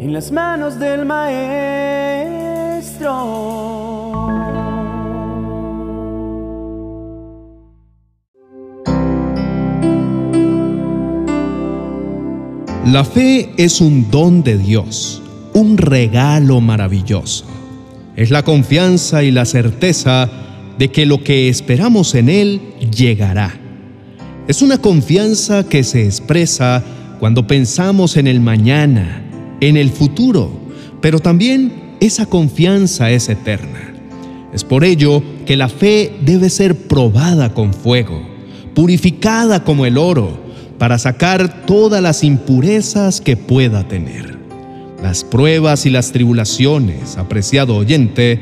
en las manos del Maestro. La fe es un don de Dios, un regalo maravilloso. Es la confianza y la certeza de que lo que esperamos en Él llegará. Es una confianza que se expresa cuando pensamos en el mañana, en el futuro, pero también esa confianza es eterna. Es por ello que la fe debe ser probada con fuego, purificada como el oro, para sacar todas las impurezas que pueda tener. Las pruebas y las tribulaciones, apreciado oyente,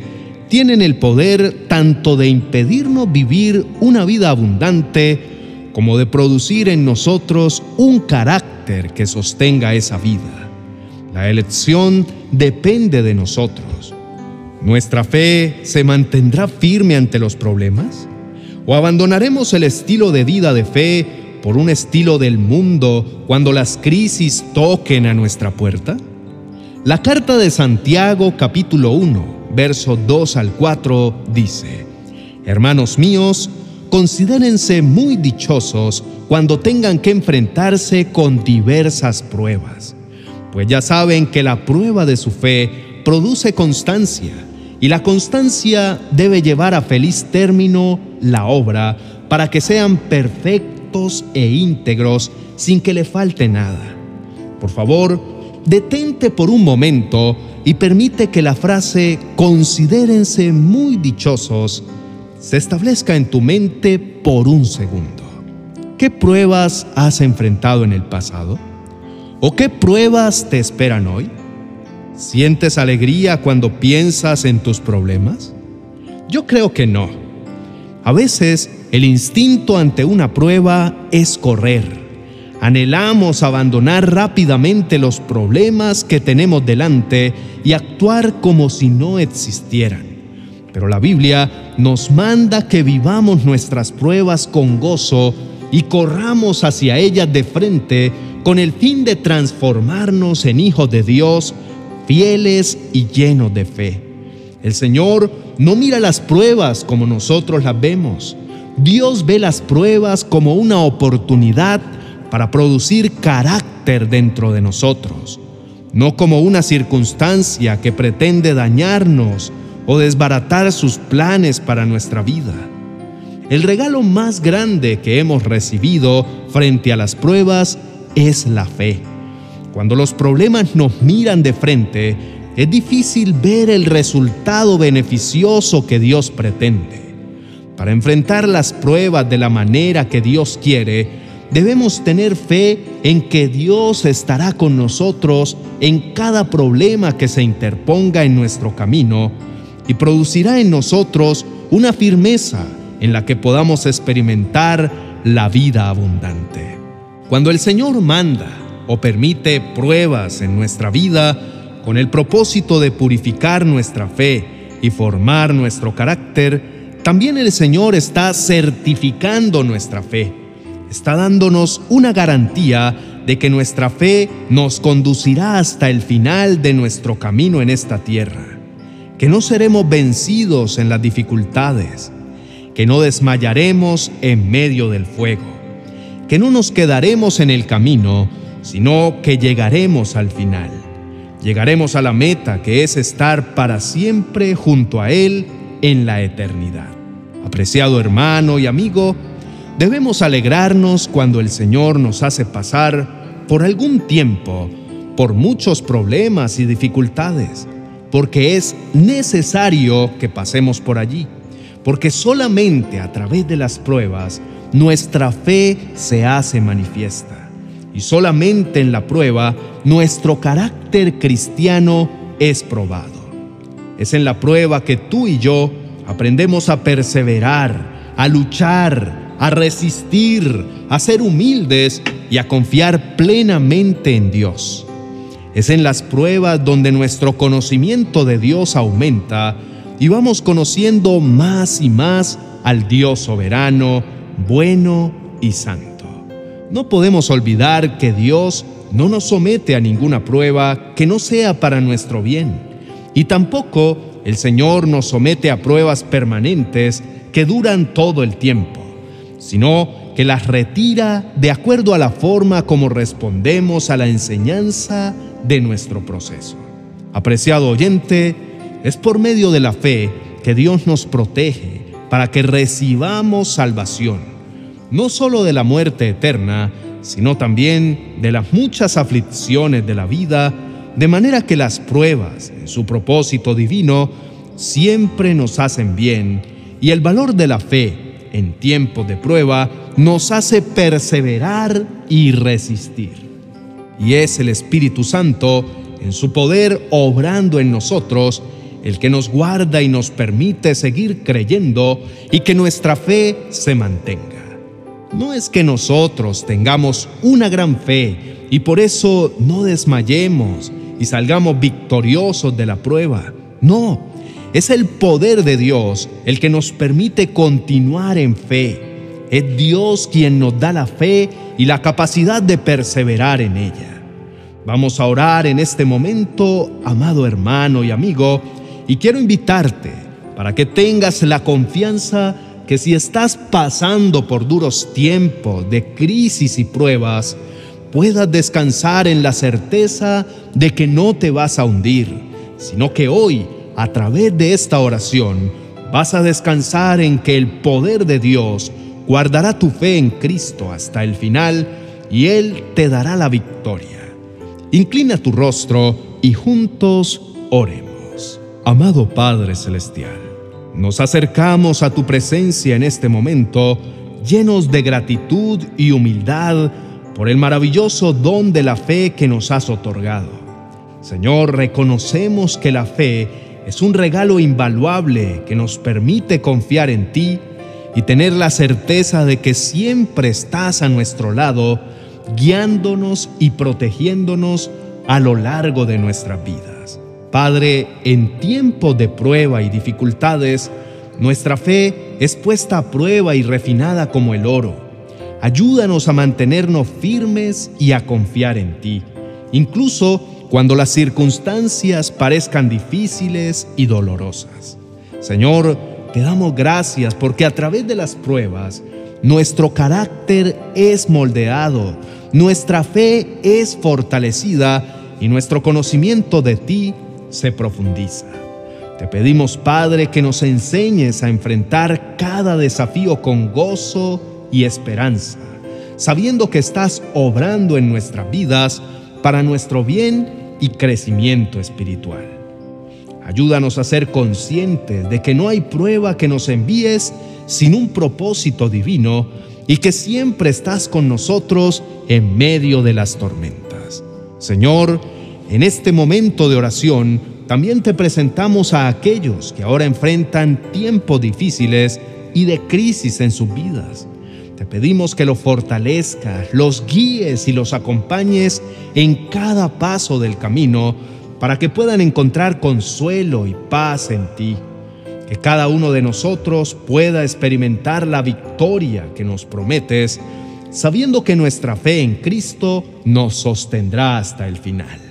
tienen el poder tanto de impedirnos vivir una vida abundante como de producir en nosotros un carácter que sostenga esa vida. La elección depende de nosotros. ¿Nuestra fe se mantendrá firme ante los problemas? ¿O abandonaremos el estilo de vida de fe por un estilo del mundo cuando las crisis toquen a nuestra puerta? La carta de Santiago capítulo 1, verso 2 al 4 dice, Hermanos míos, considérense muy dichosos cuando tengan que enfrentarse con diversas pruebas, pues ya saben que la prueba de su fe produce constancia, y la constancia debe llevar a feliz término la obra para que sean perfectos e íntegros sin que le falte nada. Por favor, detente por un momento y permite que la frase considérense muy dichosos se establezca en tu mente por un segundo. ¿Qué pruebas has enfrentado en el pasado? ¿O qué pruebas te esperan hoy? ¿Sientes alegría cuando piensas en tus problemas? Yo creo que no. A veces el instinto ante una prueba es correr. Anhelamos abandonar rápidamente los problemas que tenemos delante y actuar como si no existieran. Pero la Biblia nos manda que vivamos nuestras pruebas con gozo y corramos hacia ellas de frente con el fin de transformarnos en hijos de Dios, fieles y llenos de fe. El Señor no mira las pruebas como nosotros las vemos. Dios ve las pruebas como una oportunidad para producir carácter dentro de nosotros, no como una circunstancia que pretende dañarnos o desbaratar sus planes para nuestra vida. El regalo más grande que hemos recibido frente a las pruebas es la fe. Cuando los problemas nos miran de frente, es difícil ver el resultado beneficioso que Dios pretende. Para enfrentar las pruebas de la manera que Dios quiere, debemos tener fe en que Dios estará con nosotros en cada problema que se interponga en nuestro camino y producirá en nosotros una firmeza en la que podamos experimentar la vida abundante. Cuando el Señor manda o permite pruebas en nuestra vida con el propósito de purificar nuestra fe y formar nuestro carácter, también el Señor está certificando nuestra fe. Está dándonos una garantía de que nuestra fe nos conducirá hasta el final de nuestro camino en esta tierra, que no seremos vencidos en las dificultades, que no desmayaremos en medio del fuego, que no nos quedaremos en el camino, sino que llegaremos al final. Llegaremos a la meta que es estar para siempre junto a Él en la eternidad. Apreciado hermano y amigo, debemos alegrarnos cuando el Señor nos hace pasar por algún tiempo por muchos problemas y dificultades, porque es necesario que pasemos por allí, porque solamente a través de las pruebas nuestra fe se hace manifiesta, y solamente en la prueba nuestro carácter cristiano es probado. Es en la prueba que tú y yo aprendemos a perseverar, a luchar, a resistir, a ser humildes y a confiar plenamente en Dios. Es en las pruebas donde nuestro conocimiento de Dios aumenta y vamos conociendo más y más al Dios soberano, bueno y santo. No podemos olvidar que Dios no nos somete a ninguna prueba que no sea para nuestro bien. Y tampoco el Señor nos somete a pruebas permanentes que duran todo el tiempo, sino que las retira de acuerdo a la forma como respondemos a la enseñanza de nuestro proceso. Apreciado oyente, es por medio de la fe que Dios nos protege para que recibamos salvación, no solo de la muerte eterna, sino también de las muchas aflicciones de la vida, de manera que las pruebas, en su propósito divino, siempre nos hacen bien y el valor de la fe en tiempos de prueba nos hace perseverar y resistir. Y es el Espíritu Santo, en su poder obrando en nosotros, el que nos guarda y nos permite seguir creyendo y que nuestra fe se mantenga. No es que nosotros tengamos una gran fe y por eso no desmayemos y salgamos victoriosos de la prueba. No, es el poder de Dios el que nos permite continuar en fe. Es Dios quien nos da la fe y la capacidad de perseverar en ella. Vamos a orar en este momento, amado hermano y amigo, y quiero invitarte para que tengas la confianza que si estás pasando por duros tiempos de crisis y pruebas, puedas descansar en la certeza de que no te vas a hundir, sino que hoy, a través de esta oración, vas a descansar en que el poder de Dios guardará tu fe en Cristo hasta el final y Él te dará la victoria. Inclina tu rostro y juntos oremos. Amado Padre Celestial, nos acercamos a tu presencia en este momento llenos de gratitud y humildad por el maravilloso don de la fe que nos has otorgado. Señor, reconocemos que la fe es un regalo invaluable que nos permite confiar en ti y tener la certeza de que siempre estás a nuestro lado, guiándonos y protegiéndonos a lo largo de nuestras vidas. Padre, en tiempo de prueba y dificultades, nuestra fe es puesta a prueba y refinada como el oro. Ayúdanos a mantenernos firmes y a confiar en ti, incluso cuando las circunstancias parezcan difíciles y dolorosas. Señor, te damos gracias porque a través de las pruebas nuestro carácter es moldeado, nuestra fe es fortalecida y nuestro conocimiento de ti se profundiza. Te pedimos, Padre, que nos enseñes a enfrentar cada desafío con gozo y esperanza, sabiendo que estás obrando en nuestras vidas para nuestro bien y crecimiento espiritual. Ayúdanos a ser conscientes de que no hay prueba que nos envíes sin un propósito divino y que siempre estás con nosotros en medio de las tormentas. Señor, en este momento de oración, también te presentamos a aquellos que ahora enfrentan tiempos difíciles y de crisis en sus vidas. Te pedimos que los fortalezcas, los guíes y los acompañes en cada paso del camino para que puedan encontrar consuelo y paz en ti. Que cada uno de nosotros pueda experimentar la victoria que nos prometes, sabiendo que nuestra fe en Cristo nos sostendrá hasta el final.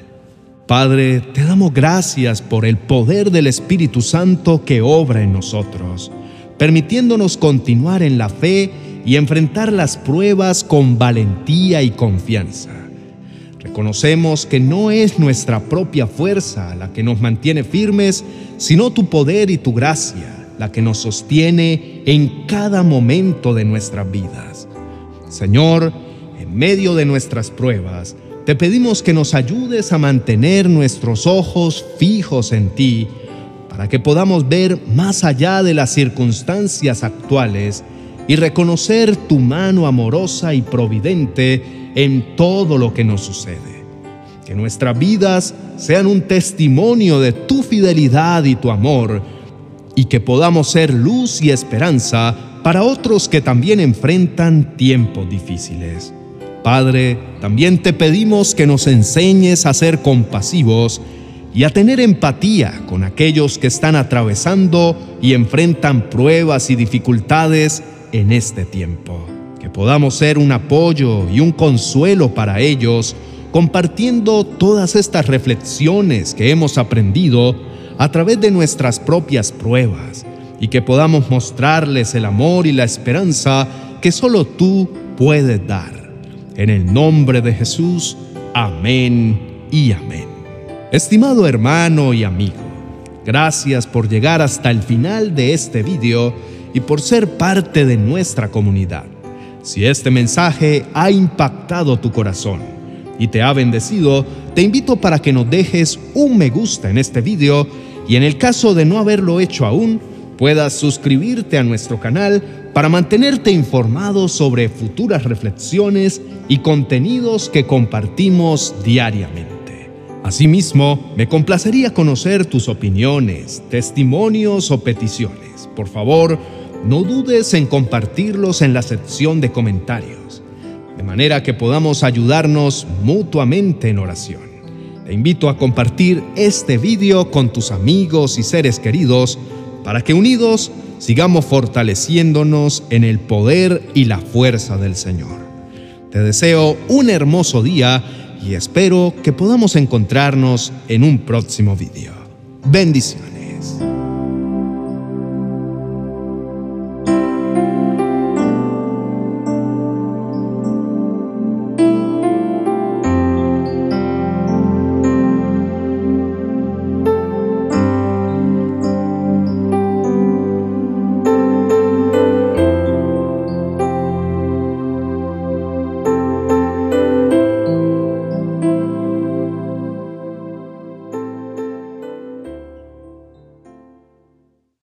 Padre, te damos gracias por el poder del Espíritu Santo que obra en nosotros, permitiéndonos continuar en la fe y enfrentar las pruebas con valentía y confianza. Reconocemos que no es nuestra propia fuerza la que nos mantiene firmes, sino tu poder y tu gracia la que nos sostiene en cada momento de nuestras vidas. Señor, en medio de nuestras pruebas, te pedimos que nos ayudes a mantener nuestros ojos fijos en ti, para que podamos ver más allá de las circunstancias actuales y reconocer tu mano amorosa y providente en todo lo que nos sucede. Que nuestras vidas sean un testimonio de tu fidelidad y tu amor, y que podamos ser luz y esperanza para otros que también enfrentan tiempos difíciles. Padre, también te pedimos que nos enseñes a ser compasivos y a tener empatía con aquellos que están atravesando y enfrentan pruebas y dificultades en este tiempo. Que podamos ser un apoyo y un consuelo para ellos, compartiendo todas estas reflexiones que hemos aprendido a través de nuestras propias pruebas y que podamos mostrarles el amor y la esperanza que solo tú puedes dar. En el nombre de Jesús, amén y amén. Estimado hermano y amigo, gracias por llegar hasta el final de este video y por ser parte de nuestra comunidad. Si este mensaje ha impactado tu corazón y te ha bendecido, te invito para que nos dejes un me gusta en este video y en el caso de no haberlo hecho aún, puedas suscribirte a nuestro canal para mantenerte informado sobre futuras reflexiones y contenidos que compartimos diariamente. Asimismo, me complacería conocer tus opiniones, testimonios o peticiones. Por favor, no dudes en compartirlos en la sección de comentarios, de manera que podamos ayudarnos mutuamente en oración. Te invito a compartir este video con tus amigos y seres queridos para que unidos sigamos fortaleciéndonos en el poder y la fuerza del Señor. Te deseo un hermoso día y espero que podamos encontrarnos en un próximo video. Bendiciones.